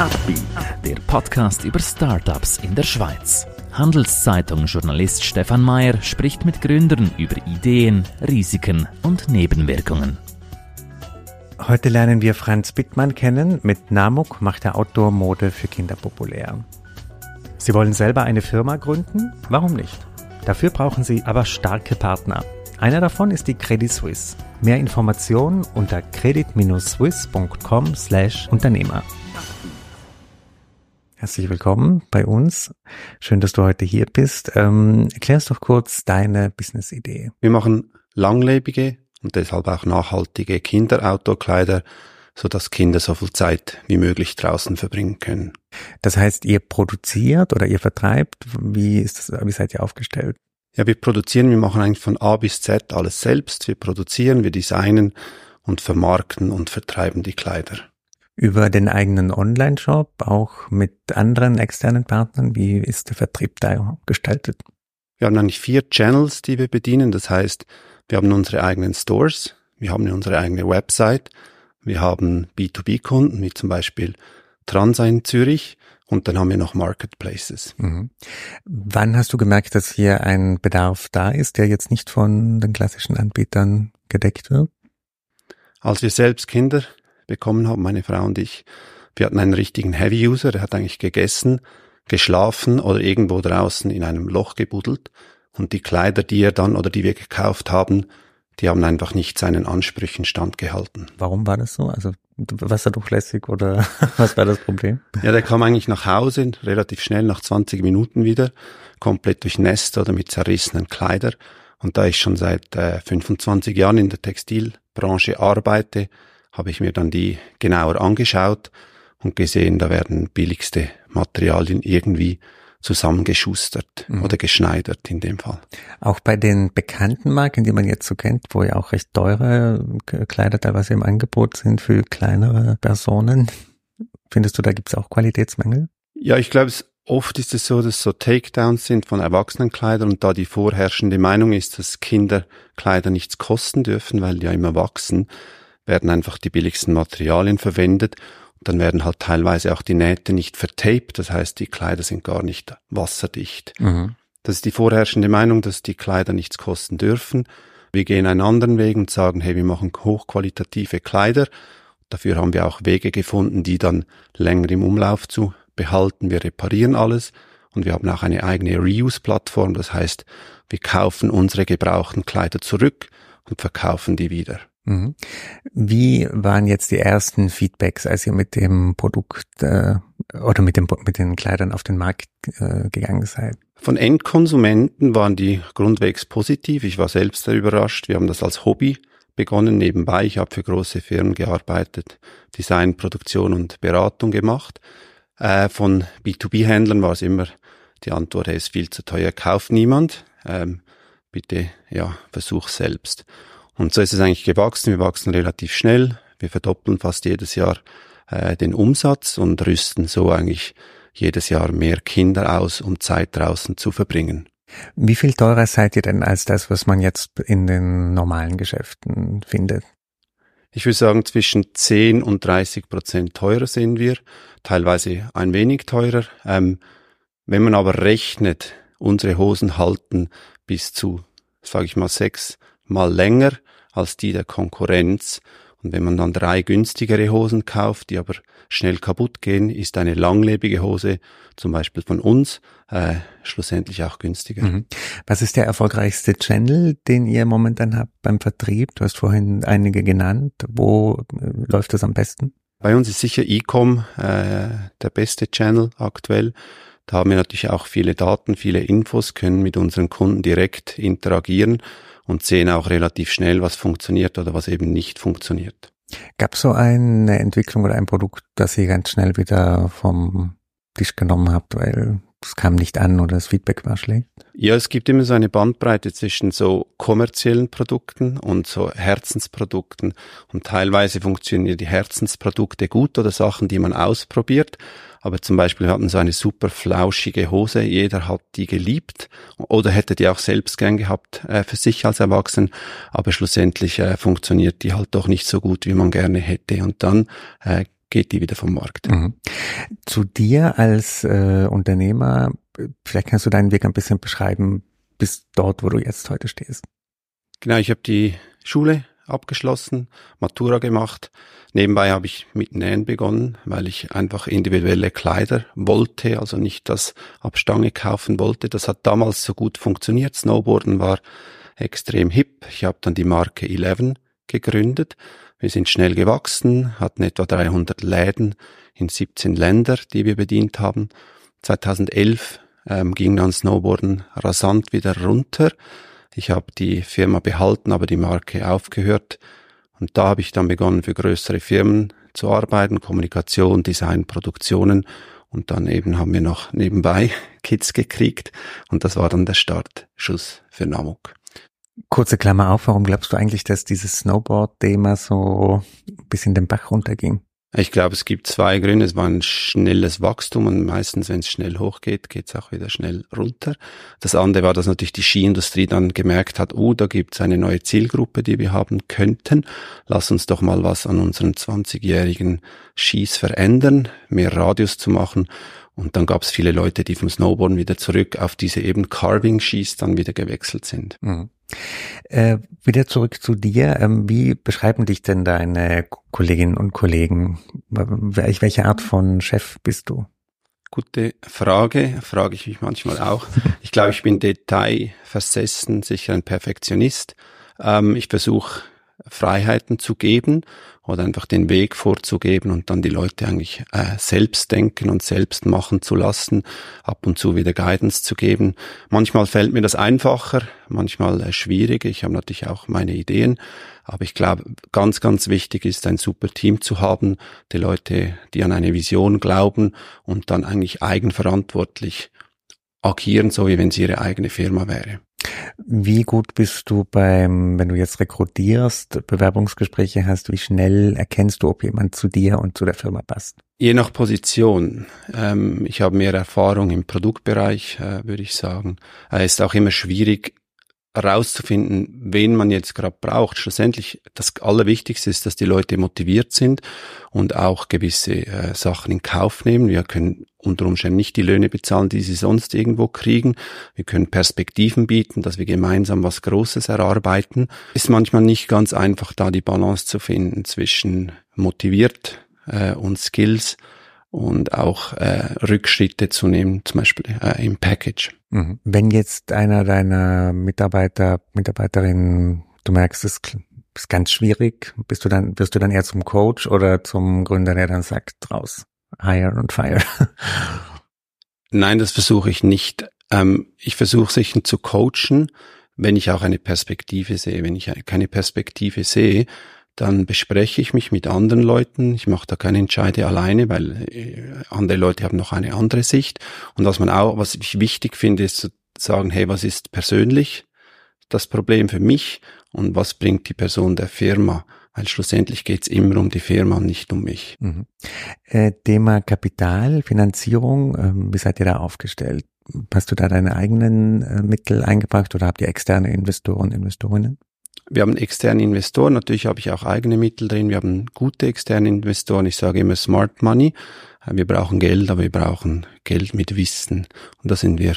Upbeat, der Podcast über Startups in der Schweiz. Handelszeitung-Journalist Stefan Mayer spricht mit Gründern über Ideen, Risiken und Nebenwirkungen. Heute lernen wir Franz Bittmann kennen. Mit Namuk macht er Outdoor-Mode für Kinder populär. Sie wollen selber eine Firma gründen? Warum nicht? Dafür brauchen Sie aber starke Partner. Einer davon ist die Credit Suisse. Mehr Informationen unter credit-suisse.com/Unternehmer. Herzlich willkommen bei uns. Schön, dass du heute hier bist. Ähm, erklärst doch kurz deine Business-Idee. Wir machen langlebige und deshalb auch nachhaltige Kinder-Outdoor-Kleider, sodass Kinder so viel Zeit wie möglich draußen verbringen können. Das heißt, ihr produziert oder ihr vertreibt? Wie ist das, wie seid ihr aufgestellt? Ja, wir produzieren, wir machen eigentlich von A bis Z alles selbst. Wir produzieren, wir designen und vermarkten und vertreiben die Kleider. Über den eigenen Online-Shop, auch mit anderen externen Partnern, wie ist der Vertrieb da gestaltet? Wir haben eigentlich vier Channels, die wir bedienen. Das heißt, wir haben unsere eigenen Stores, wir haben unsere eigene Website, wir haben B2B-Kunden, wie zum Beispiel Transa in Zürich, und dann haben wir noch Marketplaces. Mhm. Wann hast du gemerkt, dass hier ein Bedarf da ist, der jetzt nicht von den klassischen Anbietern gedeckt wird? Als wir selbst Kinder bekommen haben, meine Frau und ich, wir hatten einen richtigen Heavy-User, der hat eigentlich gegessen, geschlafen oder irgendwo draußen in einem Loch gebuddelt. Und die Kleider, die er dann oder die wir gekauft haben, die haben einfach nicht seinen Ansprüchen standgehalten. Warum war das so? Also wasserdurchlässig oder was war das Problem? Ja, der kam eigentlich nach Hause relativ schnell nach 20 Minuten wieder, komplett durchnässt oder mit zerrissenen Kleider. Und da ich schon seit äh, 25 Jahren in der Textilbranche arbeite, habe ich mir dann die genauer angeschaut und gesehen, da werden billigste Materialien irgendwie zusammengeschustert mhm. oder geschneidert in dem Fall. Auch bei den bekannten Marken, die man jetzt so kennt, wo ja auch recht teure Kleider teilweise im Angebot sind für kleinere Personen, findest du, da gibt es auch Qualitätsmängel? Ja, ich glaube, oft ist es so, dass so Takedowns sind von Erwachsenenkleidern und da die vorherrschende Meinung ist, dass Kinderkleider nichts kosten dürfen, weil die ja immer wachsen, werden einfach die billigsten Materialien verwendet dann werden halt teilweise auch die Nähte nicht vertaped, das heißt, die Kleider sind gar nicht wasserdicht. Mhm. Das ist die vorherrschende Meinung, dass die Kleider nichts kosten dürfen. Wir gehen einen anderen Weg und sagen, hey, wir machen hochqualitative Kleider. Dafür haben wir auch Wege gefunden, die dann länger im Umlauf zu behalten. Wir reparieren alles und wir haben auch eine eigene Reuse-Plattform. Das heißt, wir kaufen unsere gebrauchten Kleider zurück und verkaufen die wieder. Mhm. Wie waren jetzt die ersten Feedbacks, als ihr mit dem Produkt äh, oder mit, dem, mit den Kleidern auf den Markt äh, gegangen seid? Von Endkonsumenten waren die grundwegs positiv. Ich war selbst sehr überrascht. Wir haben das als Hobby begonnen nebenbei. Ich habe für große Firmen gearbeitet, Design, Produktion und Beratung gemacht. Äh, von B2B-Händlern war es immer die Antwort, hey, ist viel zu teuer, kauft niemand. Ähm, bitte, ja, versuch selbst. Und so ist es eigentlich gewachsen. Wir wachsen relativ schnell. Wir verdoppeln fast jedes Jahr äh, den Umsatz und rüsten so eigentlich jedes Jahr mehr Kinder aus, um Zeit draußen zu verbringen. Wie viel teurer seid ihr denn als das, was man jetzt in den normalen Geschäften findet? Ich würde sagen, zwischen 10 und 30 Prozent teurer sind wir, teilweise ein wenig teurer. Ähm, wenn man aber rechnet, unsere Hosen halten bis zu, sage ich mal, sechs mal länger als die der Konkurrenz. Und wenn man dann drei günstigere Hosen kauft, die aber schnell kaputt gehen, ist eine langlebige Hose, zum Beispiel von uns, äh, schlussendlich auch günstiger. Mhm. Was ist der erfolgreichste Channel, den ihr momentan habt beim Vertrieb? Du hast vorhin einige genannt. Wo äh, läuft das am besten? Bei uns ist sicher Ecom äh, der beste Channel aktuell. Da haben wir natürlich auch viele Daten, viele Infos, können mit unseren Kunden direkt interagieren und sehen auch relativ schnell, was funktioniert oder was eben nicht funktioniert. Gab es so eine Entwicklung oder ein Produkt, das ihr ganz schnell wieder vom Tisch genommen habt, weil es kam nicht an oder das Feedback war schlecht? Ja, es gibt immer so eine Bandbreite zwischen so kommerziellen Produkten und so Herzensprodukten. Und teilweise funktionieren die Herzensprodukte gut oder Sachen, die man ausprobiert. Aber zum Beispiel, hatten so eine super flauschige Hose, jeder hat die geliebt oder hätte die auch selbst gern gehabt äh, für sich als Erwachsen, aber schlussendlich äh, funktioniert die halt doch nicht so gut, wie man gerne hätte. Und dann äh, geht die wieder vom Markt. Mhm. Zu dir als äh, Unternehmer, vielleicht kannst du deinen Weg ein bisschen beschreiben bis dort, wo du jetzt heute stehst. Genau, ich habe die Schule abgeschlossen, Matura gemacht. Nebenbei habe ich mit Nähen begonnen, weil ich einfach individuelle Kleider wollte, also nicht das Abstange kaufen wollte. Das hat damals so gut funktioniert. Snowboarden war extrem hip. Ich habe dann die Marke Eleven gegründet. Wir sind schnell gewachsen, hatten etwa 300 Läden in 17 Länder, die wir bedient haben. 2011 ähm, ging dann Snowboarden rasant wieder runter. Ich habe die Firma behalten, aber die Marke aufgehört. Und da habe ich dann begonnen, für größere Firmen zu arbeiten, Kommunikation, Design, Produktionen. Und dann eben haben wir noch nebenbei Kids gekriegt. Und das war dann der Startschuss für Namuk. Kurze Klammer auf, warum glaubst du eigentlich, dass dieses Snowboard-Thema so bis in den Bach runterging? Ich glaube, es gibt zwei Gründe. Es war ein schnelles Wachstum und meistens, wenn es schnell hochgeht, geht es auch wieder schnell runter. Das andere war, dass natürlich die Skiindustrie dann gemerkt hat, oh, da gibt es eine neue Zielgruppe, die wir haben könnten. Lass uns doch mal was an unseren 20-jährigen Skis verändern, mehr Radius zu machen. Und dann gab es viele Leute, die vom Snowboarden wieder zurück auf diese eben Carving-Skis dann wieder gewechselt sind. Mhm. Äh, wieder zurück zu dir. Ähm, wie beschreiben dich denn deine Kolleginnen und Kollegen? Welche Art von Chef bist du? Gute Frage, frage ich mich manchmal auch. Ich glaube, ich bin detailversessen, sicher ein Perfektionist. Ähm, ich versuche Freiheiten zu geben oder einfach den Weg vorzugeben und dann die Leute eigentlich äh, selbst denken und selbst machen zu lassen, ab und zu wieder Guidance zu geben. Manchmal fällt mir das einfacher, manchmal äh, schwieriger. Ich habe natürlich auch meine Ideen, aber ich glaube, ganz, ganz wichtig ist, ein super Team zu haben, die Leute, die an eine Vision glauben und dann eigentlich eigenverantwortlich agieren, so wie wenn sie ihre eigene Firma wäre. Wie gut bist du beim, wenn du jetzt rekrutierst, Bewerbungsgespräche hast, wie schnell erkennst du, ob jemand zu dir und zu der Firma passt? Je nach Position. Ähm, ich habe mehr Erfahrung im Produktbereich, äh, würde ich sagen. Es äh, ist auch immer schwierig, herauszufinden, wen man jetzt gerade braucht. Schlussendlich das Allerwichtigste ist, dass die Leute motiviert sind und auch gewisse äh, Sachen in Kauf nehmen. Wir können unter Umständen nicht die Löhne bezahlen, die sie sonst irgendwo kriegen. Wir können Perspektiven bieten, dass wir gemeinsam was Großes erarbeiten. Ist manchmal nicht ganz einfach, da die Balance zu finden zwischen motiviert äh, und Skills und auch äh, Rückschritte zu nehmen, zum Beispiel äh, im Package. Mhm. Wenn jetzt einer deiner Mitarbeiter, Mitarbeiterinnen, du merkst, es ist ganz schwierig, bist du dann, wirst du dann eher zum Coach oder zum Gründer, der dann sagt, raus, hire und fire? Nein, das versuche ich nicht. Ähm, ich versuche sich zu coachen, wenn ich auch eine Perspektive sehe. Wenn ich keine Perspektive sehe, dann bespreche ich mich mit anderen Leuten. Ich mache da keine Entscheide alleine, weil äh, andere Leute haben noch eine andere Sicht. Und was man auch, was ich wichtig finde, ist zu sagen, hey, was ist persönlich das Problem für mich und was bringt die Person der Firma? Weil schlussendlich geht es immer um die Firma und nicht um mich. Mhm. Äh, Thema Kapital, Finanzierung, äh, wie seid ihr da aufgestellt? Hast du da deine eigenen äh, Mittel eingebracht oder habt ihr externe Investoren, Investorinnen? Wir haben externe Investoren, natürlich habe ich auch eigene Mittel drin. Wir haben gute externe Investoren. Ich sage immer Smart Money. Wir brauchen Geld, aber wir brauchen Geld mit Wissen. Und da sind wir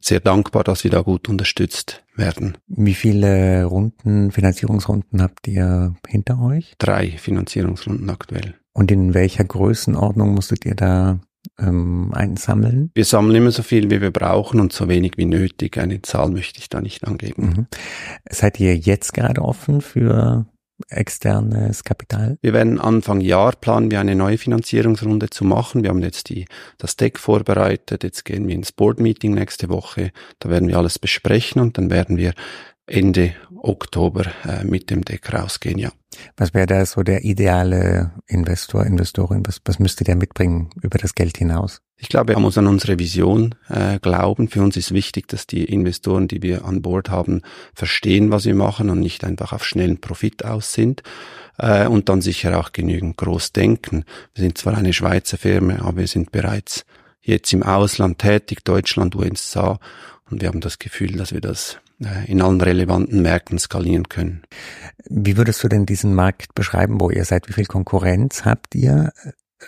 sehr dankbar, dass wir da gut unterstützt werden. Wie viele Runden, Finanzierungsrunden habt ihr hinter euch? Drei Finanzierungsrunden aktuell. Und in welcher Größenordnung musstet ihr da ähm, einsammeln? Wir sammeln immer so viel, wie wir brauchen und so wenig wie nötig. Eine Zahl möchte ich da nicht angeben. Mhm. Seid ihr jetzt gerade offen für externes Kapital? Wir werden Anfang Jahr planen wir eine neue Finanzierungsrunde zu machen. Wir haben jetzt die, das Deck vorbereitet. Jetzt gehen wir ins Board Meeting nächste Woche. Da werden wir alles besprechen und dann werden wir Ende Oktober äh, mit dem Deck rausgehen, ja. Was wäre da so der ideale Investor, Investorin? Was, was müsste der mitbringen über das Geld hinaus? Ich glaube, man muss an unsere Vision äh, glauben. Für uns ist wichtig, dass die Investoren, die wir an Bord haben, verstehen, was wir machen und nicht einfach auf schnellen Profit aus sind. Äh, und dann sicher auch genügend groß denken. Wir sind zwar eine Schweizer Firma, aber wir sind bereits jetzt im Ausland tätig, Deutschland, USA. Und wir haben das Gefühl, dass wir das in allen relevanten Märkten skalieren können. Wie würdest du denn diesen Markt beschreiben, wo ihr seid? Wie viel Konkurrenz habt ihr,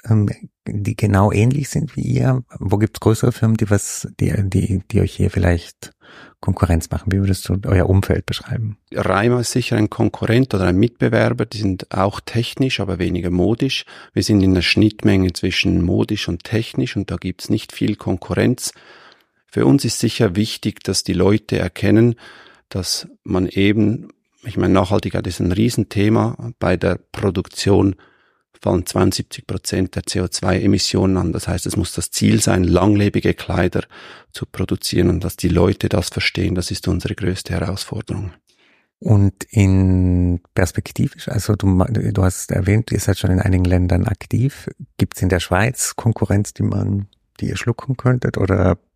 ähm, die genau ähnlich sind wie ihr? Wo gibt es größere Firmen, die was, die, die, die euch hier vielleicht Konkurrenz machen? Wie würdest du euer Umfeld beschreiben? Reimer ist sicher ein Konkurrent oder ein Mitbewerber. Die sind auch technisch, aber weniger modisch. Wir sind in der Schnittmenge zwischen modisch und technisch und da gibt es nicht viel Konkurrenz. Für uns ist sicher wichtig, dass die Leute erkennen, dass man eben, ich meine, Nachhaltigkeit ist ein Riesenthema bei der Produktion fallen 72 Prozent der CO2-Emissionen an. Das heißt, es muss das Ziel sein, langlebige Kleider zu produzieren und dass die Leute das verstehen, das ist unsere größte Herausforderung. Und in perspektivisch, also du, du hast erwähnt, ihr seid schon in einigen Ländern aktiv. Gibt es in der Schweiz Konkurrenz, die man, die ihr schlucken könntet? Oder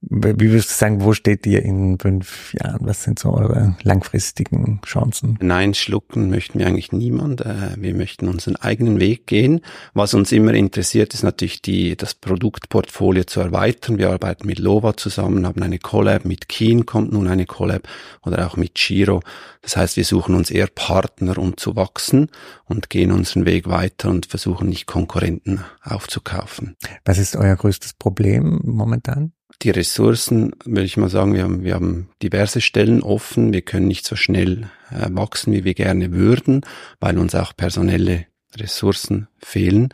wie würdest du sagen, wo steht ihr in fünf Jahren? Was sind so eure langfristigen Chancen? Nein, schlucken möchten wir eigentlich niemand. Äh, wir möchten unseren eigenen Weg gehen. Was uns immer interessiert, ist natürlich die, das Produktportfolio zu erweitern. Wir arbeiten mit Lova zusammen, haben eine Collab, mit Keen kommt nun eine Collab oder auch mit Giro. Das heißt, wir suchen uns eher Partner, um zu wachsen und gehen unseren Weg weiter und versuchen nicht Konkurrenten aufzukaufen. Was ist euer größtes Problem momentan? Die Ressourcen, würde ich mal sagen, wir haben, wir haben diverse Stellen offen. Wir können nicht so schnell äh, wachsen, wie wir gerne würden, weil uns auch personelle Ressourcen fehlen.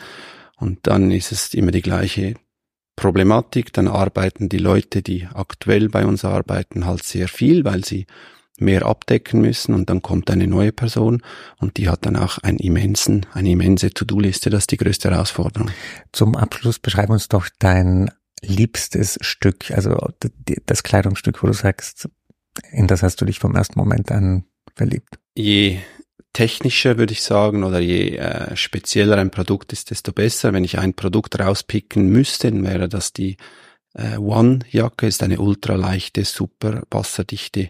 Und dann ist es immer die gleiche Problematik. Dann arbeiten die Leute, die aktuell bei uns arbeiten, halt sehr viel, weil sie mehr abdecken müssen und dann kommt eine neue Person und die hat dann auch einen immensen, eine immense To-Do-Liste. Das ist die größte Herausforderung. Zum Abschluss beschreib uns doch dein liebstes Stück, also das Kleidungsstück, wo du sagst, in das hast du dich vom ersten Moment an verliebt? Je technischer würde ich sagen oder je äh, spezieller ein Produkt ist, desto besser. Wenn ich ein Produkt rauspicken müsste, dann wäre das die äh, One-Jacke, ist eine ultraleichte, super wasserdichte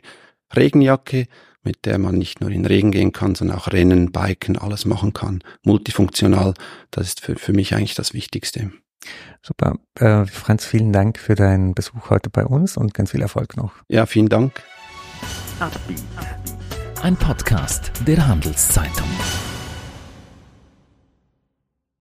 Regenjacke, mit der man nicht nur in Regen gehen kann, sondern auch Rennen, Biken, alles machen kann. Multifunktional, das ist für, für mich eigentlich das Wichtigste. Super. Äh, Franz, vielen Dank für deinen Besuch heute bei uns und ganz viel Erfolg noch. Ja, vielen Dank. Ein Podcast der Handelszeitung.